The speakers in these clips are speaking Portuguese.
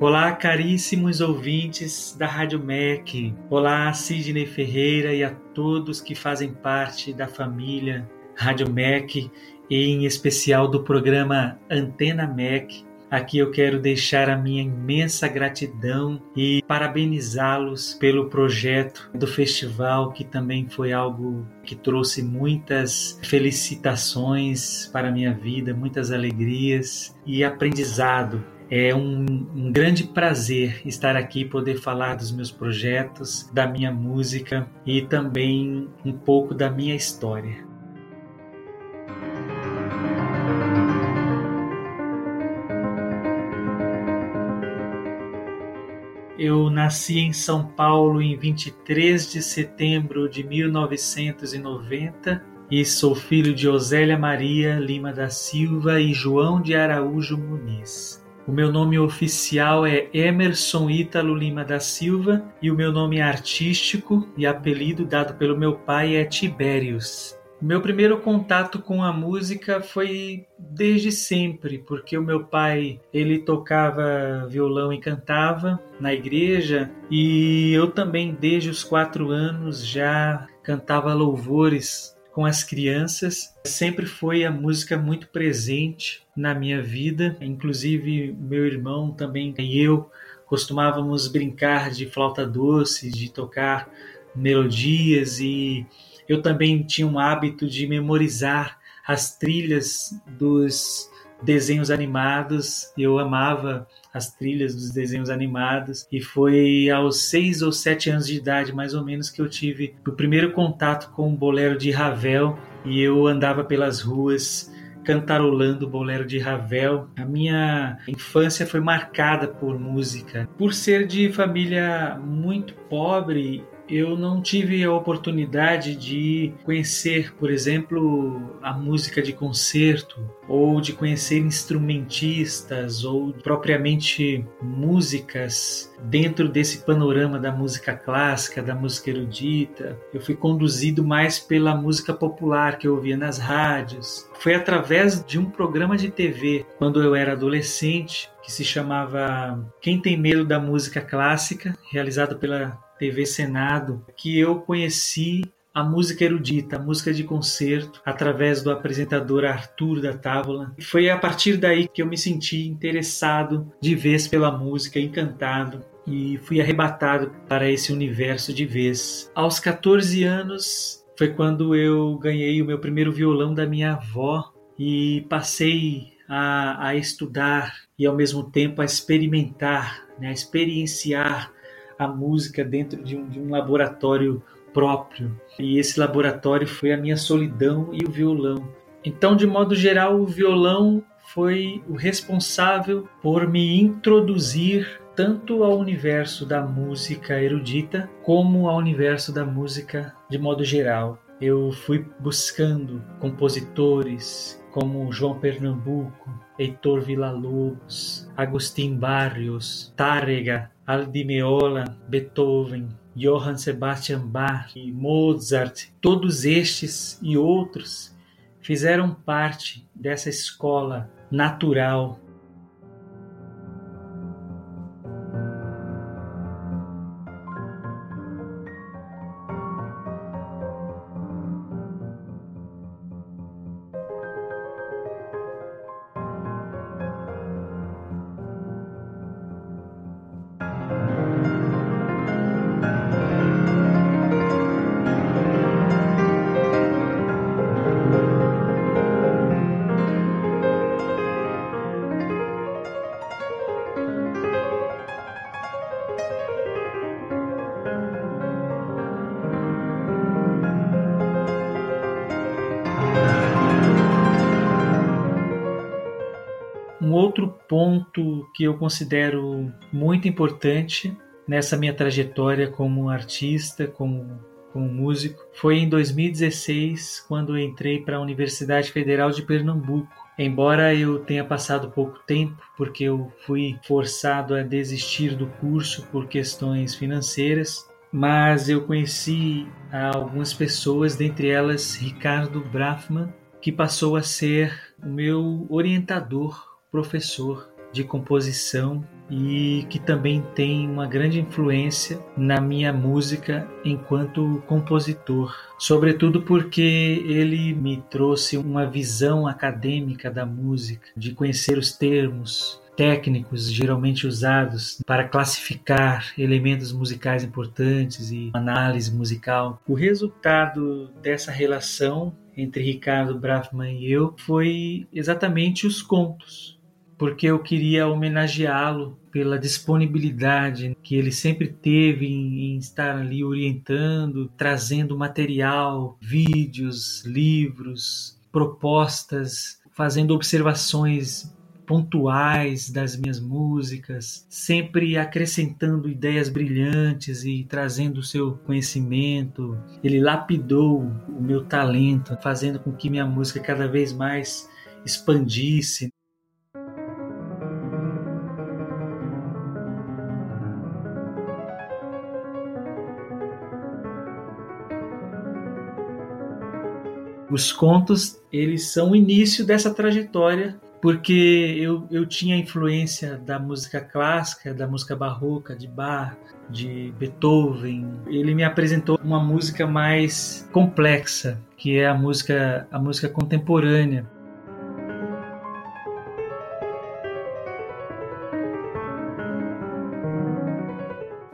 Olá, caríssimos ouvintes da Rádio MEC. Olá, Sidney Ferreira e a todos que fazem parte da família Rádio MEC e em especial do programa Antena MEC. Aqui eu quero deixar a minha imensa gratidão e parabenizá-los pelo projeto do festival, que também foi algo que trouxe muitas felicitações para a minha vida, muitas alegrias e aprendizado é um, um, grande prazer estar aqui poder falar dos meus projetos, da minha música e também um pouco da minha história. Eu nasci em São Paulo em 23 de setembro de 1990 e sou filho de Osélia Maria Lima da Silva e João de Araújo Muniz. O meu nome oficial é Emerson Ítalo Lima da Silva e o meu nome artístico e apelido dado pelo meu pai é Tibérios. Meu primeiro contato com a música foi desde sempre, porque o meu pai ele tocava violão e cantava na igreja e eu também desde os quatro anos já cantava louvores com as crianças. Sempre foi a música muito presente na minha vida, inclusive meu irmão também e eu costumávamos brincar de flauta doce, de tocar melodias e eu também tinha um hábito de memorizar as trilhas dos desenhos animados. Eu amava as trilhas dos desenhos animados e foi aos seis ou sete anos de idade, mais ou menos, que eu tive o primeiro contato com o bolero de Ravel e eu andava pelas ruas cantarolando o bolero de Ravel. A minha infância foi marcada por música. Por ser de família muito pobre, eu não tive a oportunidade de conhecer, por exemplo, a música de concerto, ou de conhecer instrumentistas, ou propriamente músicas dentro desse panorama da música clássica, da música erudita. Eu fui conduzido mais pela música popular que eu ouvia nas rádios. Foi através de um programa de TV, quando eu era adolescente, que se chamava Quem Tem Medo da Música Clássica, realizado pela TV Senado, que eu conheci a música erudita, a música de concerto, através do apresentador Arthur da Távola. Foi a partir daí que eu me senti interessado de vez pela música, encantado e fui arrebatado para esse universo de vez. Aos 14 anos foi quando eu ganhei o meu primeiro violão da minha avó e passei a, a estudar e ao mesmo tempo a experimentar, né, a experienciar a música dentro de um, de um laboratório próprio. E esse laboratório foi a minha solidão e o violão. Então, de modo geral, o violão foi o responsável por me introduzir tanto ao universo da música erudita como ao universo da música de modo geral. Eu fui buscando compositores como João Pernambuco, Heitor Villa-Lobos, Agustin Barrios, Tárrega, Aldi Meola, Beethoven, Johann Sebastian Bach e Mozart, todos estes e outros fizeram parte dessa escola natural ponto que eu considero muito importante nessa minha trajetória como artista, como, como músico, foi em 2016, quando entrei para a Universidade Federal de Pernambuco. Embora eu tenha passado pouco tempo, porque eu fui forçado a desistir do curso por questões financeiras, mas eu conheci algumas pessoas, dentre elas Ricardo Brafman, que passou a ser o meu orientador professor de composição e que também tem uma grande influência na minha música enquanto compositor. Sobretudo porque ele me trouxe uma visão acadêmica da música, de conhecer os termos, técnicos geralmente usados para classificar elementos musicais importantes e análise musical. O resultado dessa relação entre Ricardo Brafman e eu foi exatamente os contos porque eu queria homenageá-lo pela disponibilidade que ele sempre teve em, em, estar ali orientando, trazendo material, vídeos, livros, propostas, fazendo observações pontuais das minhas músicas, sempre acrescentando ideias brilhantes e trazendo o seu conhecimento. Ele lapidou o meu talento, fazendo com que minha música cada vez mais expandisse. Os contos, eles são o início dessa trajetória, porque eu, eu tinha influência da música clássica, da música barroca, de Bach, de Beethoven. Ele me apresentou uma música mais complexa, que é a música, a música contemporânea.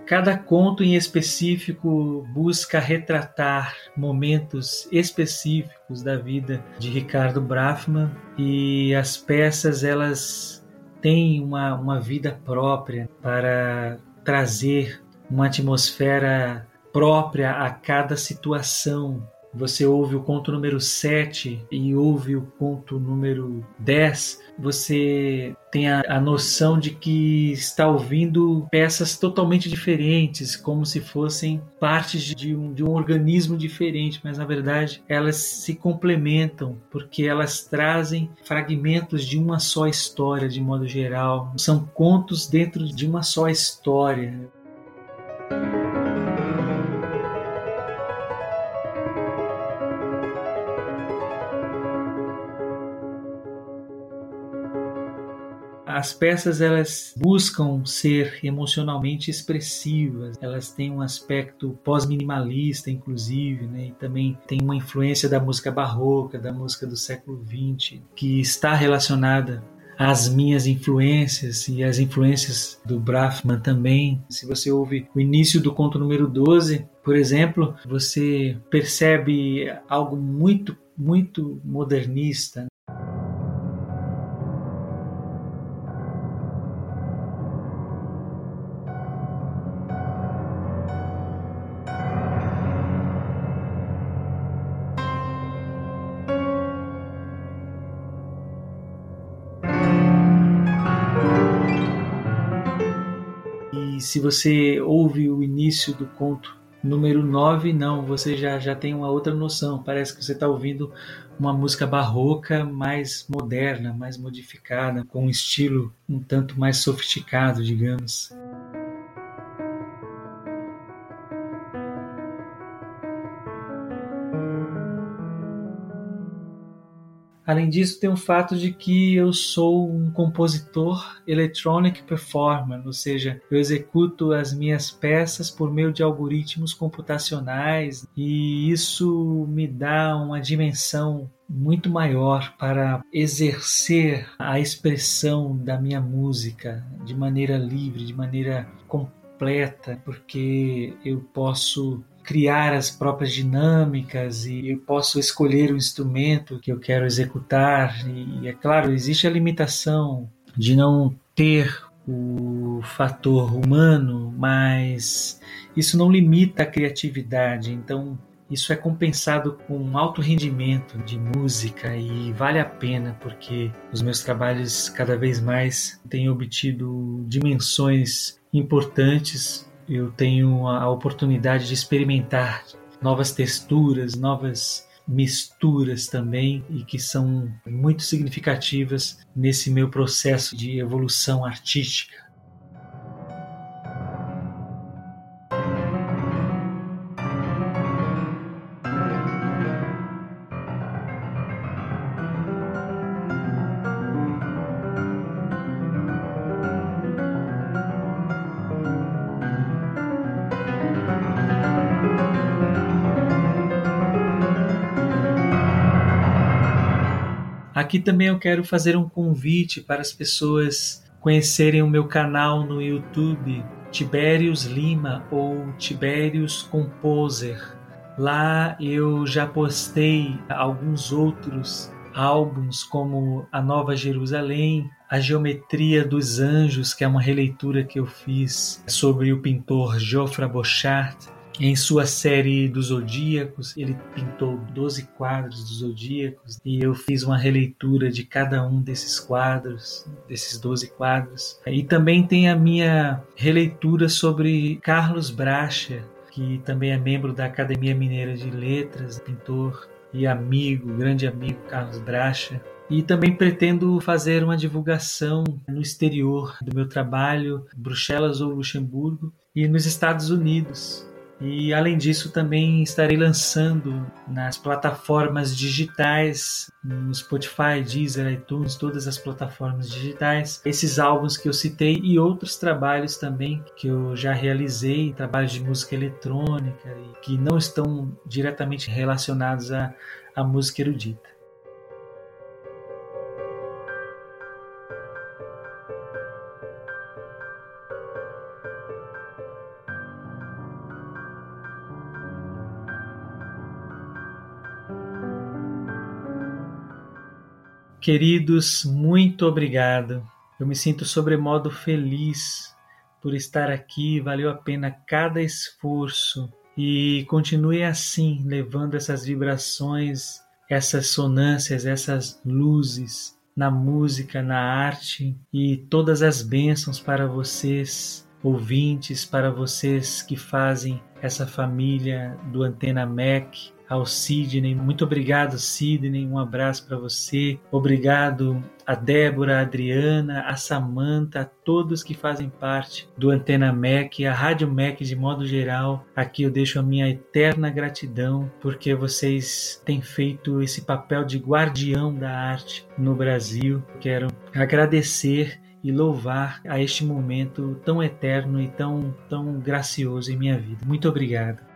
Cada conto em específico busca retratar momentos específicos da vida de Ricardo Brafman e as peças elas têm uma, uma vida própria para trazer uma atmosfera própria a cada situação você ouve o conto número 7 e ouve o conto número 10, você tem a, a, noção de que está ouvindo peças totalmente diferentes, como se fossem partes de um, de um organismo diferente, mas na verdade elas se complementam, porque elas trazem fragmentos de uma só história, de modo geral. São contos dentro de uma só história. As peças elas buscam ser emocionalmente expressivas, elas têm um aspecto pós-minimalista, inclusive, né? e também tem uma influência da música barroca, da música do século XX, que está relacionada às minhas influências e as influências do Brafman também. Se você ouve o início do conto número 12, por exemplo, você percebe algo muito, muito modernista. Se você ouve o início do conto número 9, não, você já, já tem uma outra noção. Parece que você está ouvindo uma música barroca mais moderna, mais modificada, com um estilo um tanto mais sofisticado, digamos. Além disso, tem o fato de que eu sou um compositor electronic performer, ou seja, eu executo as minhas peças por meio de algoritmos computacionais e isso me dá uma dimensão muito maior para exercer a expressão da minha música de maneira livre, de maneira completa, porque eu posso criar as próprias dinâmicas e eu posso escolher o instrumento que eu quero executar. E é claro, existe a limitação de não ter o fator humano, mas isso não limita a criatividade. Então, isso é compensado com um alto rendimento de música e vale a pena porque os meus trabalhos cada vez mais têm obtido dimensões importantes eu tenho a oportunidade de experimentar novas texturas, novas misturas também e que são muito significativas nesse meu processo de evolução artística. Aqui também eu quero fazer um convite para as pessoas conhecerem o meu canal no YouTube, Tibérios Lima ou Tibérios Composer. Lá eu já postei alguns outros álbuns como A Nova Jerusalém, A Geometria dos Anjos, que é uma releitura que eu fiz sobre o pintor Geoffroy Bochart, em sua série dos Zodíacos, ele pintou 12 quadros dos Zodíacos e eu fiz uma releitura de cada um desses quadros, desses 12 quadros. E também tem a minha releitura sobre Carlos Bracha, que também é membro da Academia Mineira de Letras, pintor e amigo, grande amigo Carlos Bracha. E também pretendo fazer uma divulgação no exterior do meu trabalho, Bruxelas ou Luxemburgo, e nos Estados Unidos. E além disso, também estarei lançando nas plataformas digitais, no Spotify, Deezer, iTunes, todas as plataformas digitais, esses álbuns que eu citei e outros trabalhos também que eu já realizei, trabalhos de música eletrônica e que não estão diretamente relacionados à, à música erudita. Queridos, muito obrigado. Eu me sinto sobremodo feliz por estar aqui, valeu a pena cada esforço. E continue assim, levando essas vibrações, essas sonâncias, essas luzes na música, na arte e todas as bênçãos para vocês, ouvintes, para vocês que fazem essa família do Antena MEC ao Sidney. Muito obrigado, Sidney. Um abraço para você. Obrigado a Débora, a Adriana, a Samanta, a todos que fazem parte do Antena MEC, a Rádio MEC de modo geral. Aqui eu deixo a minha eterna gratidão porque vocês têm feito esse papel de guardião da arte no Brasil. Quero agradecer e louvar a este momento tão eterno e tão, tão gracioso em minha vida. Muito obrigado.